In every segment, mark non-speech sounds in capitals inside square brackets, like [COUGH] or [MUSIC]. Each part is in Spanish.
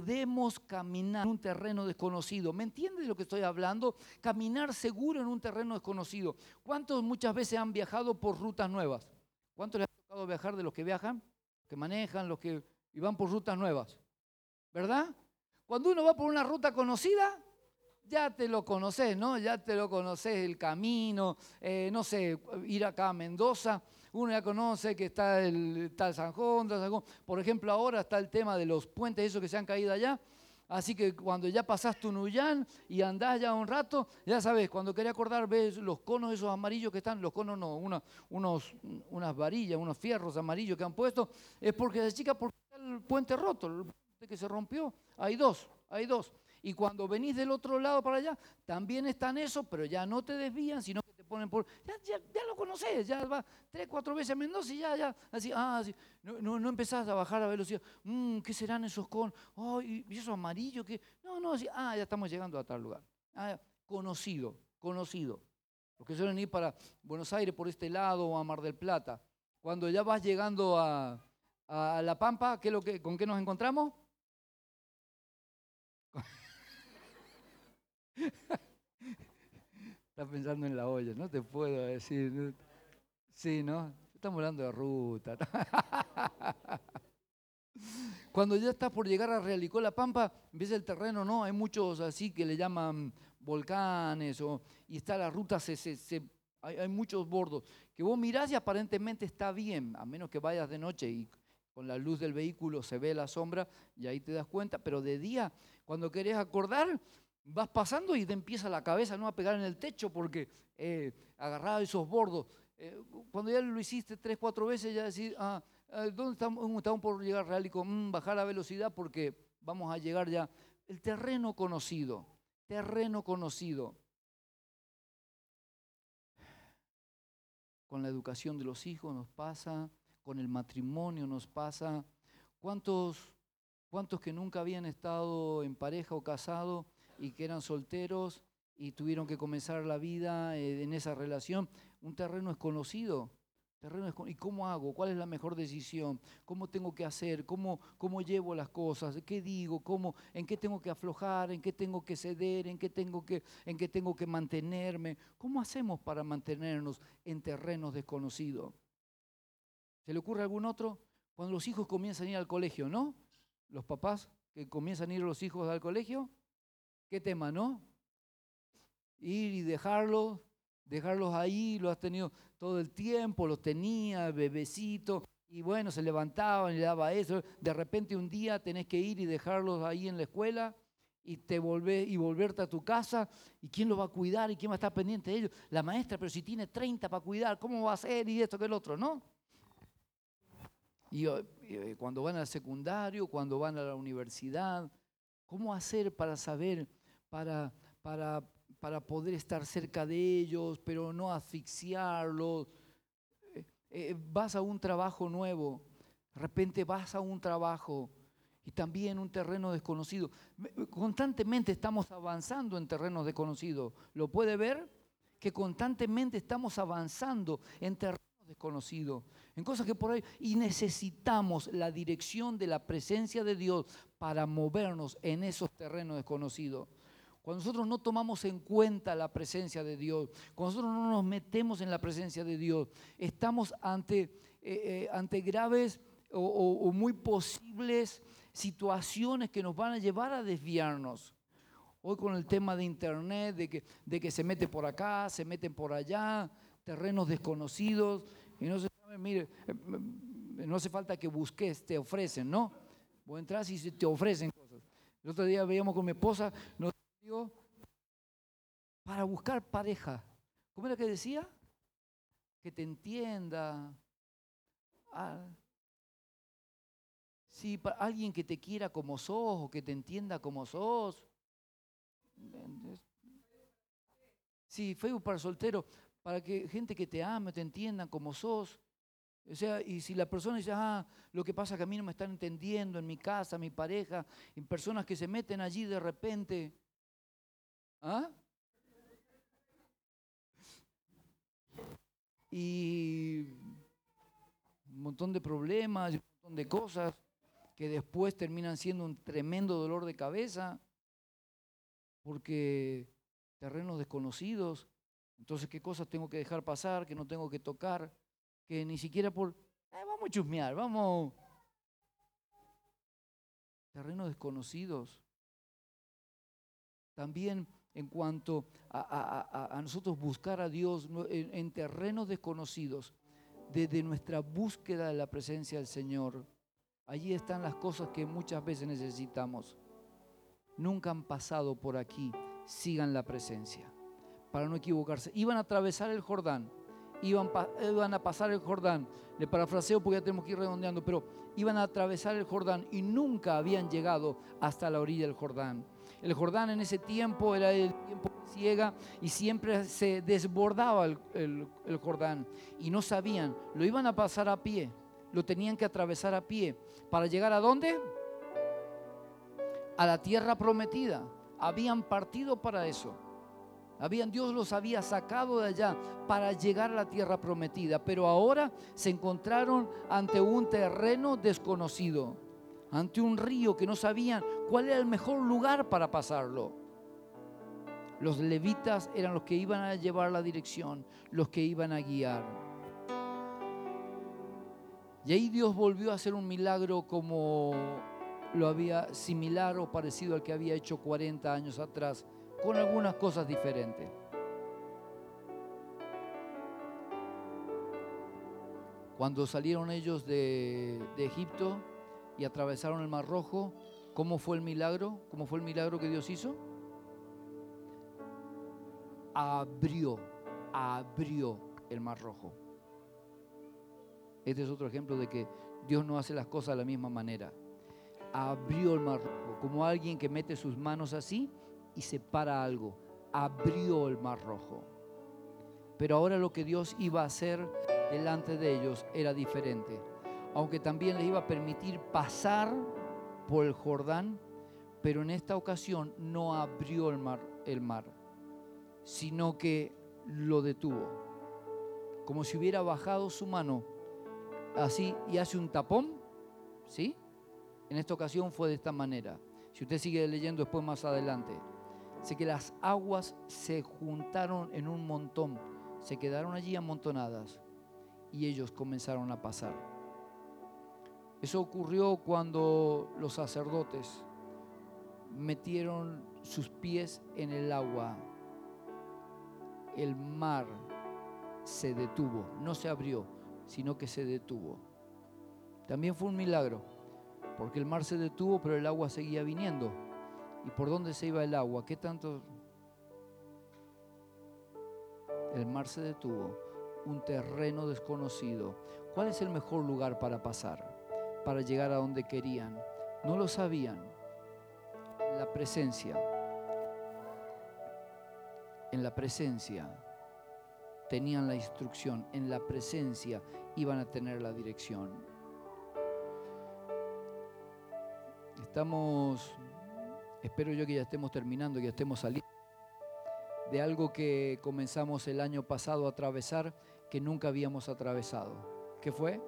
podemos caminar en un terreno desconocido. ¿Me entiende de lo que estoy hablando? Caminar seguro en un terreno desconocido. ¿Cuántos muchas veces han viajado por rutas nuevas? ¿Cuántos les ha tocado viajar de los que viajan? que manejan, los que van por rutas nuevas. ¿Verdad? Cuando uno va por una ruta conocida, ya te lo conoces, ¿no? Ya te lo conoces el camino, eh, no sé, ir acá a Mendoza, uno ya conoce que está el tal San Juan, por ejemplo, ahora está el tema de los puentes esos que se han caído allá, Así que cuando ya pasás tu Nuyán y andás ya un rato, ya sabes, cuando querés acordar, ves los conos esos amarillos que están, los conos no, unos, unas varillas, unos fierros amarillos que han puesto, es porque se chica porque está el puente roto, el puente que se rompió. Hay dos, hay dos. Y cuando venís del otro lado para allá, también están esos, pero ya no te desvían, sino que ponen por... Ya, ya, lo conoces, ya va tres, cuatro veces a Mendoza y ya, ya, así, ah, así. No, no, empezás a bajar a velocidad. Mm, ¿Qué serán esos con? Oh, y, eso amarillo, ¿qué? No, no, así, ah, ya estamos llegando a tal lugar. Ah, conocido, conocido. Los que suelen ir para Buenos Aires por este lado o a Mar del Plata. Cuando ya vas llegando a, a La Pampa, ¿qué lo que, ¿con qué nos encontramos? [LAUGHS] Estás pensando en la olla, no te puedo decir. Sí, ¿no? Estamos hablando de ruta. [LAUGHS] Cuando ya estás por llegar a Realicó La Pampa, ves el terreno, ¿no? Hay muchos así que le llaman volcanes o, y está la ruta, se, hay, hay, muchos bordos. Que vos mirás y aparentemente está bien, a menos que vayas de noche y con la luz del vehículo se ve la sombra y ahí te das cuenta, pero de día, cuando querés acordar, vas pasando y te empieza la cabeza ¿no? a pegar en el techo porque eh, agarraba esos bordos. Eh, cuando ya lo hiciste tres, cuatro veces, ya decís, ah, eh, ¿dónde estamos? estamos por llegar real? Y con bajar la velocidad porque vamos a llegar ya. El terreno conocido, terreno conocido. Con la educación de los hijos nos pasa, con el matrimonio nos pasa. ¿Cuántos, cuántos que nunca habían estado en pareja o casado y que eran solteros y tuvieron que comenzar la vida eh, en esa relación. Un terreno desconocido. Terreno ¿Y cómo hago? ¿Cuál es la mejor decisión? ¿Cómo tengo que hacer? ¿Cómo, cómo llevo las cosas? ¿Qué digo? ¿Cómo, ¿En qué tengo que aflojar? ¿En qué tengo que ceder? ¿En qué tengo que, en qué tengo que mantenerme? ¿Cómo hacemos para mantenernos en terrenos desconocidos? ¿Se le ocurre algún otro? Cuando los hijos comienzan a ir al colegio, ¿no? Los papás que comienzan a ir los hijos al colegio, ¿Qué tema, no? Ir y dejarlos, dejarlos ahí, lo has tenido todo el tiempo, los tenía, bebecito, y bueno, se levantaban y le daba eso. De repente un día tenés que ir y dejarlos ahí en la escuela y te volvés y volverte a tu casa. ¿Y quién los va a cuidar? ¿Y quién va a estar pendiente de ellos? La maestra, pero si tiene 30 para cuidar, ¿cómo va a ser? Y esto que el otro, ¿no? Y eh, cuando van al secundario, cuando van a la universidad, ¿cómo hacer para saber para, para, para poder estar cerca de ellos, pero no asfixiarlos. Eh, eh, vas a un trabajo nuevo, de repente vas a un trabajo y también un terreno desconocido. Constantemente estamos avanzando en terrenos desconocidos. ¿Lo puede ver? Que constantemente estamos avanzando en terrenos desconocidos, en cosas que por ahí, y necesitamos la dirección de la presencia de Dios para movernos en esos terrenos desconocidos. Cuando nosotros no tomamos en cuenta la presencia de Dios, cuando nosotros no nos metemos en la presencia de Dios, estamos ante, eh, eh, ante graves o, muy posibles situaciones que nos van a llevar a desviarnos. Hoy con el tema de internet, de que, de que se mete por acá, se meten por allá, terrenos desconocidos, y no se sabe, mire, eh, no hace falta que busques, te ofrecen, ¿no? Vos entras y te ofrecen cosas. El otro día veíamos con mi esposa, nos para buscar pareja. ¿Cómo era que decía? Que te entienda. Ah, sí, para alguien que te quiera como sos o que te entienda como sos. Sí, Facebook para soltero, para que gente que te ame, te entienda como sos. O sea, y si la persona dice, ah, lo que pasa es que a mí no me están entendiendo en mi casa, mi pareja, en personas que se meten allí de repente, ¿Ah? Y un montón de problemas, un montón de cosas que después terminan siendo un tremendo dolor de cabeza, porque terrenos desconocidos, entonces qué cosas tengo que dejar pasar, que no tengo que tocar, que ni siquiera por, eh, vamos a chusmear, vamos. Terrenos desconocidos. También en cuanto a, nosotros buscar a Dios en, en terrenos desconocidos, desde nuestra búsqueda de la presencia del Señor, allí están las cosas que muchas veces necesitamos. Nunca han pasado por aquí, sigan la presencia, para no equivocarse. Iban a atravesar el Jordán, iban, iban a pasar el Jordán, le parafraseo porque ya tenemos que ir redondeando, pero iban a atravesar el Jordán y nunca habían llegado hasta la orilla del Jordán. El Jordán en ese tiempo era el tiempo ciega y siempre se desbordaba el, Jordán y no sabían, lo iban a pasar a pie, lo tenían que atravesar a pie para llegar a dónde? A la tierra prometida. Habían partido para eso. Habían, Dios los había sacado de allá para llegar a la tierra prometida, pero ahora se encontraron ante un terreno desconocido ante un río que no sabían cuál era el mejor lugar para pasarlo. Los levitas eran los que iban a llevar la dirección, los que iban a guiar. Y ahí Dios volvió a hacer un milagro como lo había similar o parecido al que había hecho 40 años atrás, con algunas cosas diferentes. Cuando salieron ellos de, de Egipto, y atravesaron el Mar Rojo. ¿Cómo fue el milagro? ¿Cómo fue el milagro que Dios hizo? Abrió, abrió el Mar Rojo. Este es otro ejemplo de que Dios no hace las cosas de la misma manera. Abrió el Mar Rojo, como alguien que mete sus manos así y separa algo. Abrió el Mar Rojo. Pero ahora lo que Dios iba a hacer delante de ellos era diferente aunque también les iba a permitir pasar por el Jordán, pero en esta ocasión no abrió el mar, el mar, sino que lo detuvo, como si hubiera bajado su mano así y hace un tapón, ¿sí? En esta ocasión fue de esta manera. Si usted sigue leyendo después más adelante, sé que las aguas se juntaron en un montón, se quedaron allí amontonadas y ellos comenzaron a pasar. Eso ocurrió cuando los sacerdotes metieron sus pies en el agua. El mar se detuvo, no se abrió, sino que se detuvo. También fue un milagro, porque el mar se detuvo, pero el agua seguía viniendo. ¿Y por dónde se iba el agua? ¿Qué tanto? El mar se detuvo, un terreno desconocido. ¿Cuál es el mejor lugar para pasar? Para llegar a donde querían. No lo sabían. La presencia. En la presencia tenían la instrucción. En la presencia iban a tener la dirección. Estamos, espero yo que ya estemos terminando, que ya estemos saliendo de algo que comenzamos el año pasado a atravesar que nunca habíamos atravesado. ¿Qué fue?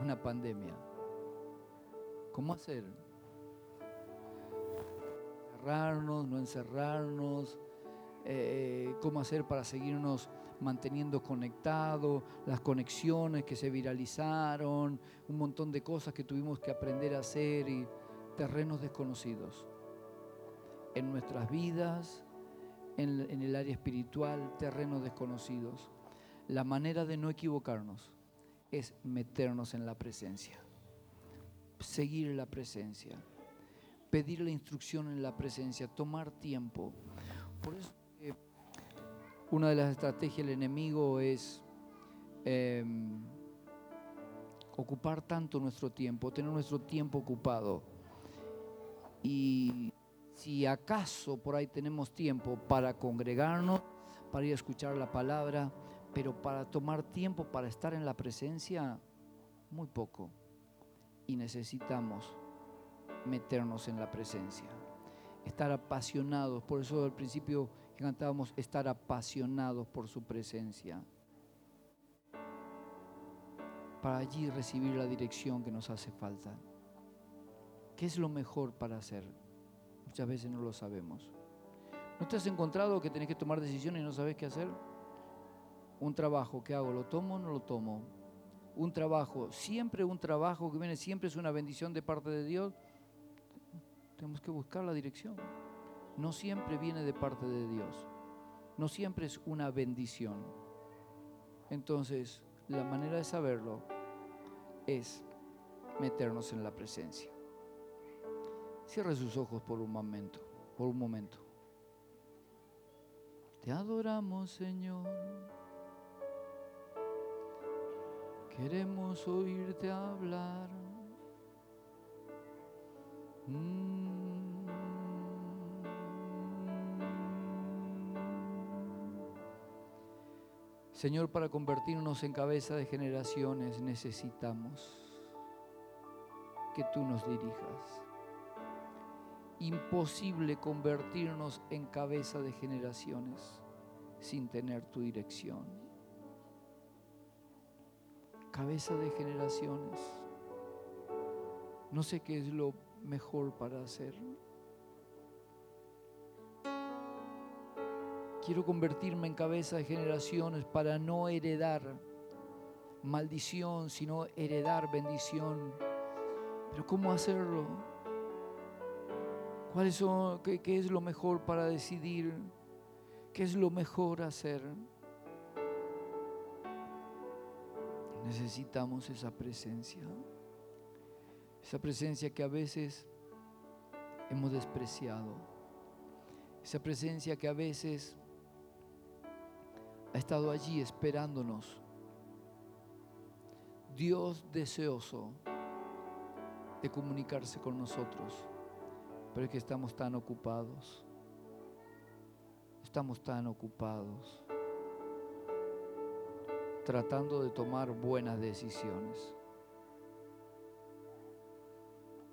Una pandemia. ¿Cómo hacer? Encerrarnos, no encerrarnos, eh, cómo hacer para seguirnos manteniendo conectados, las conexiones que se viralizaron, un montón de cosas que tuvimos que aprender a hacer y terrenos desconocidos. En nuestras vidas, en, en el área espiritual, terrenos desconocidos. La manera de no equivocarnos es meternos en la presencia, seguir la presencia, pedir la instrucción en la presencia, tomar tiempo. Por eso una de las estrategias del enemigo es em, ocupar tanto nuestro tiempo, tener nuestro tiempo ocupado. Y si acaso por ahí tenemos tiempo para congregarnos, para ir a escuchar la palabra, pero para tomar tiempo para estar en la presencia, muy poco. Y necesitamos meternos en la presencia, estar apasionados. Por eso al principio cantábamos, estar apasionados por su presencia. para allí recibir la dirección que nos hace falta. ¿Qué es lo mejor para hacer? Muchas veces no lo sabemos. ¿No te has encontrado que tenés que tomar decisiones y no sabes qué hacer? Un trabajo, ¿qué hago? ¿Lo tomo o no lo tomo? Un trabajo, siempre un trabajo que viene, siempre es una bendición de parte de Dios. Tenemos que buscar la dirección. No siempre viene de parte de Dios. No siempre es una bendición. Entonces, la manera de saberlo es meternos en la presencia. Cierre sus ojos por un momento, por un momento. Te adoramos, Señor. Queremos oírte hablar. Mm. Señor, para convertirnos en cabeza de generaciones necesitamos que tú nos dirijas imposible convertirnos en cabeza de generaciones sin tener tu dirección. Cabeza de generaciones. No sé qué es lo mejor para hacer. Quiero convertirme en cabeza de generaciones para no heredar maldición, sino heredar bendición. Pero ¿cómo hacerlo? son, qué, qué es lo mejor para decidir? ¿Qué es lo mejor hacer? Necesitamos esa presencia. Esa presencia que a veces hemos despreciado. Esa presencia que a veces ha estado allí esperándonos. Dios deseoso de comunicarse con nosotros pero es que estamos tan ocupados. Estamos tan ocupados tratando de tomar buenas decisiones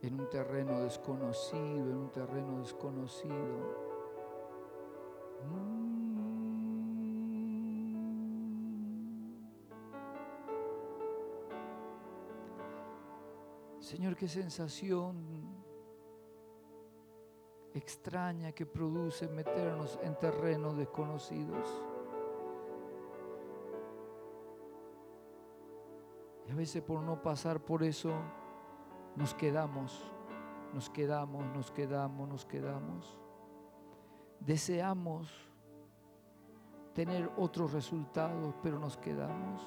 en un terreno desconocido, en un terreno desconocido. Mm. Señor, qué sensación extraña que produce meternos en terrenos desconocidos. A veces por no pasar por eso nos quedamos, nos quedamos, nos quedamos, nos quedamos. Deseamos tener otros resultados, pero nos quedamos.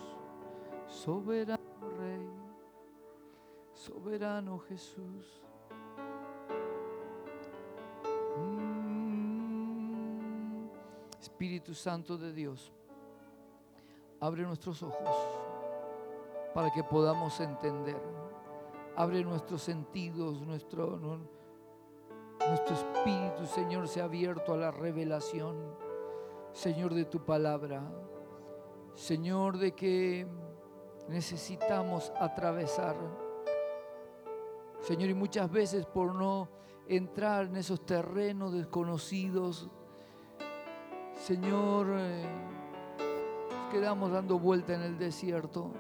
Soberano Rey, soberano Jesús. Espíritu Santo de Dios, abre nuestros ojos para que podamos entender. Abre nuestros sentidos, nuestro, nuestro espíritu, Señor, se ha abierto a la revelación, Señor, de tu palabra. Señor, de que necesitamos atravesar. Señor, y muchas veces por no entrar en esos terrenos desconocidos, Señor, eh, nos quedamos dando vuelta en el desierto.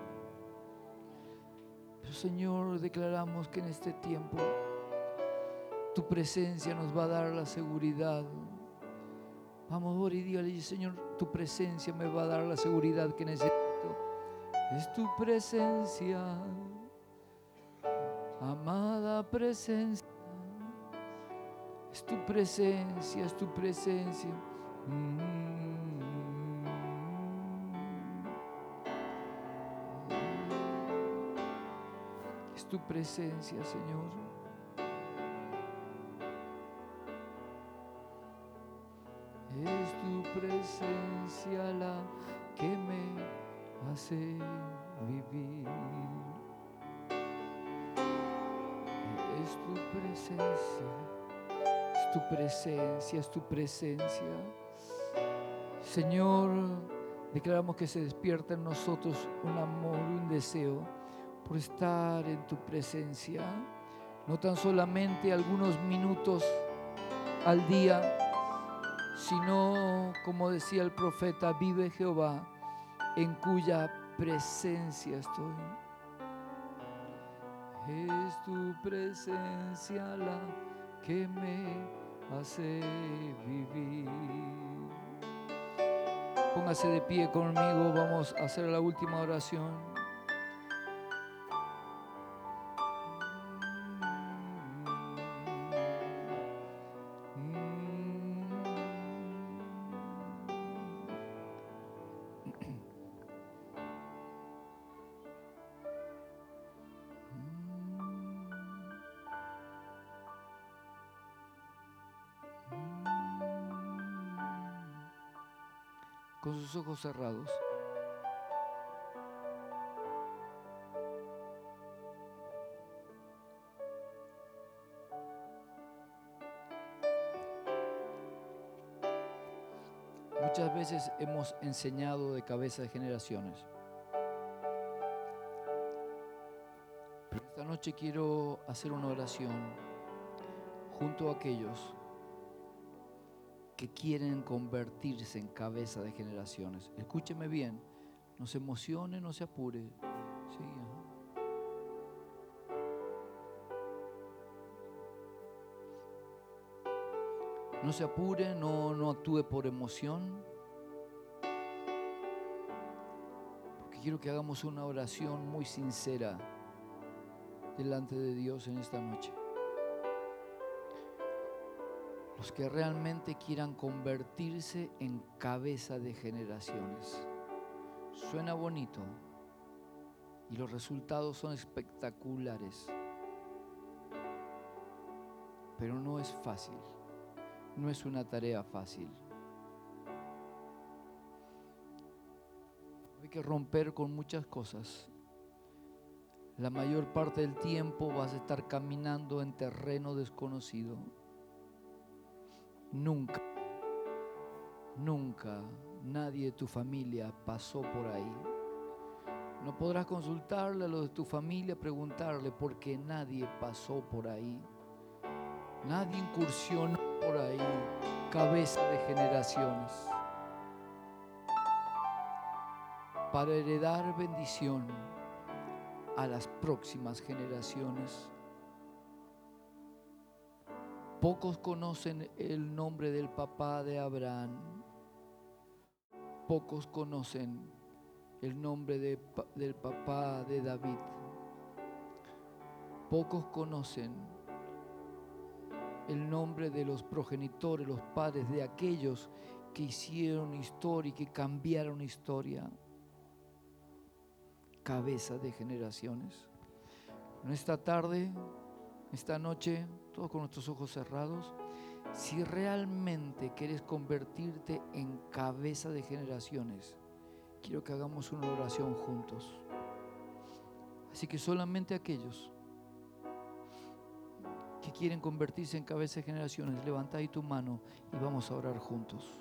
Señor, declaramos que en este tiempo tu presencia nos va a dar la seguridad. Vamos, ahora y dígale, Señor, tu presencia me va a dar la seguridad que necesito. Es tu presencia, amada presencia. Es tu presencia, es tu presencia. Tu presencia, Señor. Es tu presencia la que me hace vivir. Es tu presencia, es tu presencia, es tu presencia. Señor, declaramos que se despierta en nosotros un amor un deseo por estar en tu presencia, no tan solamente algunos minutos al día, sino, como decía el profeta, vive Jehová, en cuya presencia estoy. Es tu presencia la que me hace vivir. Póngase de pie conmigo, vamos a hacer la última oración. Ojos cerrados. Muchas veces hemos enseñado de cabeza de generaciones. Pero esta noche quiero hacer una oración junto a aquellos que quieren convertirse en cabeza de generaciones. Escúcheme bien, no se emocione, no se apure. No se apure, no, no actúe por emoción. Porque quiero que hagamos una oración muy sincera delante de Dios en esta noche los que realmente quieran convertirse en cabeza de generaciones. Suena bonito y los resultados son espectaculares, pero no es fácil, no es una tarea fácil. Hay que romper con muchas cosas. La mayor parte del tiempo vas a estar caminando en terreno desconocido. Nunca, nunca nadie de tu familia pasó por ahí. No podrás consultarle a los de tu familia, preguntarle, porque nadie pasó por ahí. Nadie incursionó por ahí, cabeza de generaciones. Para heredar bendición a las próximas generaciones. Pocos conocen el nombre del papá de Abraham. Pocos conocen el nombre del papá de David. Pocos conocen el nombre de los progenitores, los padres de aquellos que hicieron historia y que cambiaron historia. Cabeza de generaciones. En esta tarde, esta noche, todos con nuestros ojos cerrados, si realmente quieres convertirte en cabeza de generaciones, quiero que hagamos una oración juntos. Así que solamente aquellos que quieren convertirse en cabeza de generaciones, levanta ahí tu mano y vamos a orar juntos.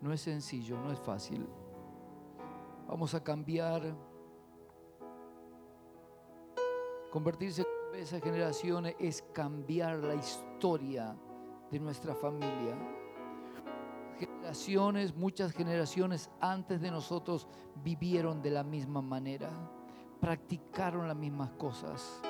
No es sencillo, no es fácil. Vamos a cambiar, convertirse esa generación es cambiar la historia de nuestra familia. Generaciones, muchas generaciones antes de nosotros vivieron de la misma manera, practicaron las mismas cosas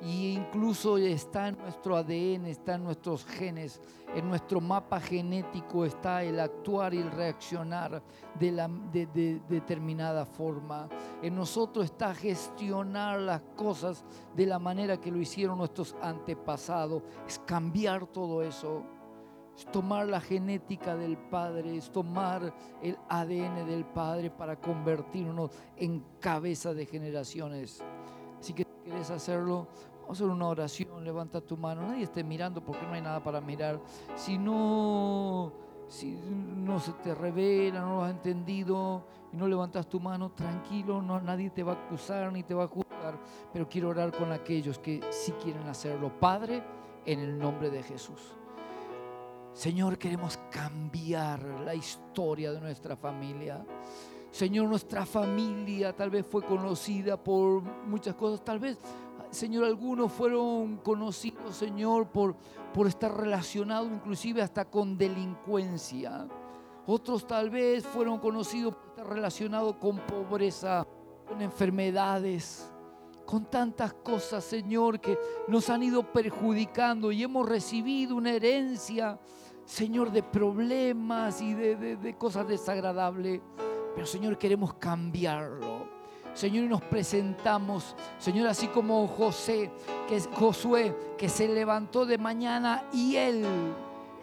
y incluso está en nuestro ADN, está en nuestros genes, en nuestro mapa genético está el actuar y el reaccionar de, la, de, determinada forma. En nosotros está gestionar las cosas de la manera que lo hicieron nuestros antepasados. Es cambiar todo eso. Es tomar la genética del Padre, es tomar el ADN del Padre para convertirnos en cabeza de generaciones. Hacerlo, vamos a hacer una oración, levanta tu mano, nadie esté mirando porque no hay nada para mirar. Si no, si no se te revela, no lo has entendido y no levantas tu mano, tranquilo, no, nadie te va a acusar ni te va a juzgar, pero quiero orar con aquellos que sí quieren hacerlo. Padre, en el nombre de Jesús. Señor, queremos cambiar la historia de nuestra familia. Señor, nuestra familia tal vez fue conocida por muchas cosas, tal vez, Señor, algunos fueron conocidos, Señor, por, por estar relacionados inclusive hasta con delincuencia. Otros tal vez fueron conocidos por estar relacionados con pobreza, con enfermedades, con tantas cosas, Señor, que nos han ido perjudicando y hemos recibido una herencia, Señor, de problemas y de, cosas desagradables. Pero, Señor, queremos cambiarlo. Señor, y nos presentamos, Señor, así como José, que Josué, que se levantó de mañana y él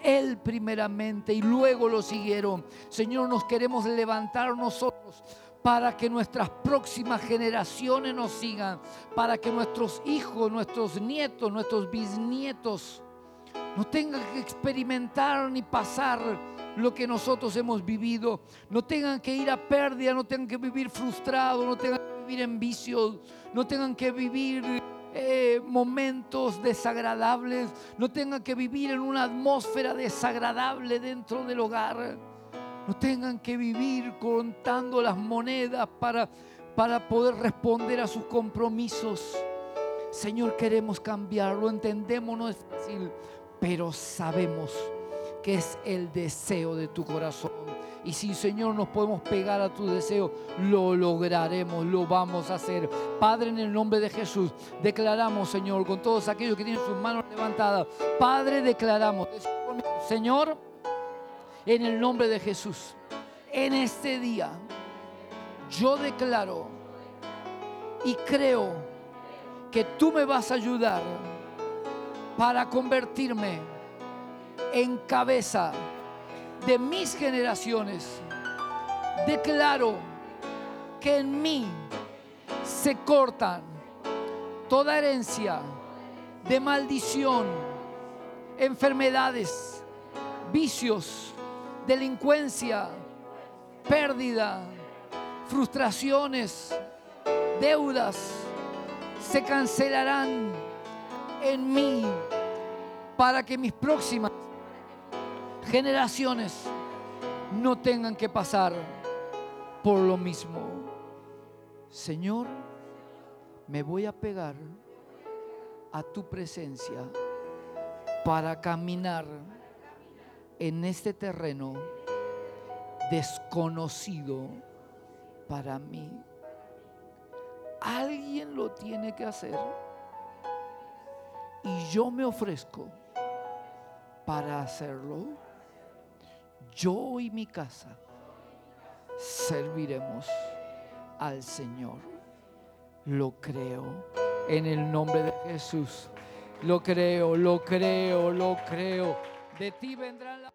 él primeramente y luego lo siguieron. Señor, nos queremos levantar nosotros para que nuestras próximas generaciones nos sigan, para que nuestros hijos, nuestros nietos, nuestros bisnietos no tengan que experimentar ni pasar lo que nosotros hemos vivido, no tengan que ir a pérdida, no tengan que vivir frustrados, no tengan que vivir en vicios, no tengan que vivir eh, momentos desagradables, no tengan que vivir en una atmósfera desagradable dentro del hogar no tengan que vivir contando las monedas para, para poder responder a sus compromisos. Señor, queremos cambiarlo, entendemos, no es fácil, pero sabemos que es el deseo de tu corazón. Y si, Señor, nos podemos pegar a tu deseo, lo lograremos, lo vamos a hacer. Padre, en el nombre de Jesús, declaramos, Señor, con todos aquellos que tienen sus manos levantadas, Padre, declaramos, Señor, en el nombre de Jesús. En este día yo declaro y creo que tú me vas a ayudar para convertirme en cabeza de mis generaciones. Declaro que en mí se cortan toda herencia de maldición, enfermedades, vicios, delincuencia, pérdida, frustraciones, deudas, se cancelarán en mí para que mis próximas generaciones no tengan que pasar por lo mismo. Señor, me voy a pegar a tu presencia para caminar en este terreno desconocido para mí. Alguien lo tiene que hacer. Y yo me ofrezco para hacerlo. Yo y mi casa serviremos al Señor. Lo creo en el nombre de Jesús. Lo creo, lo creo, lo creo. De ti vendrá la...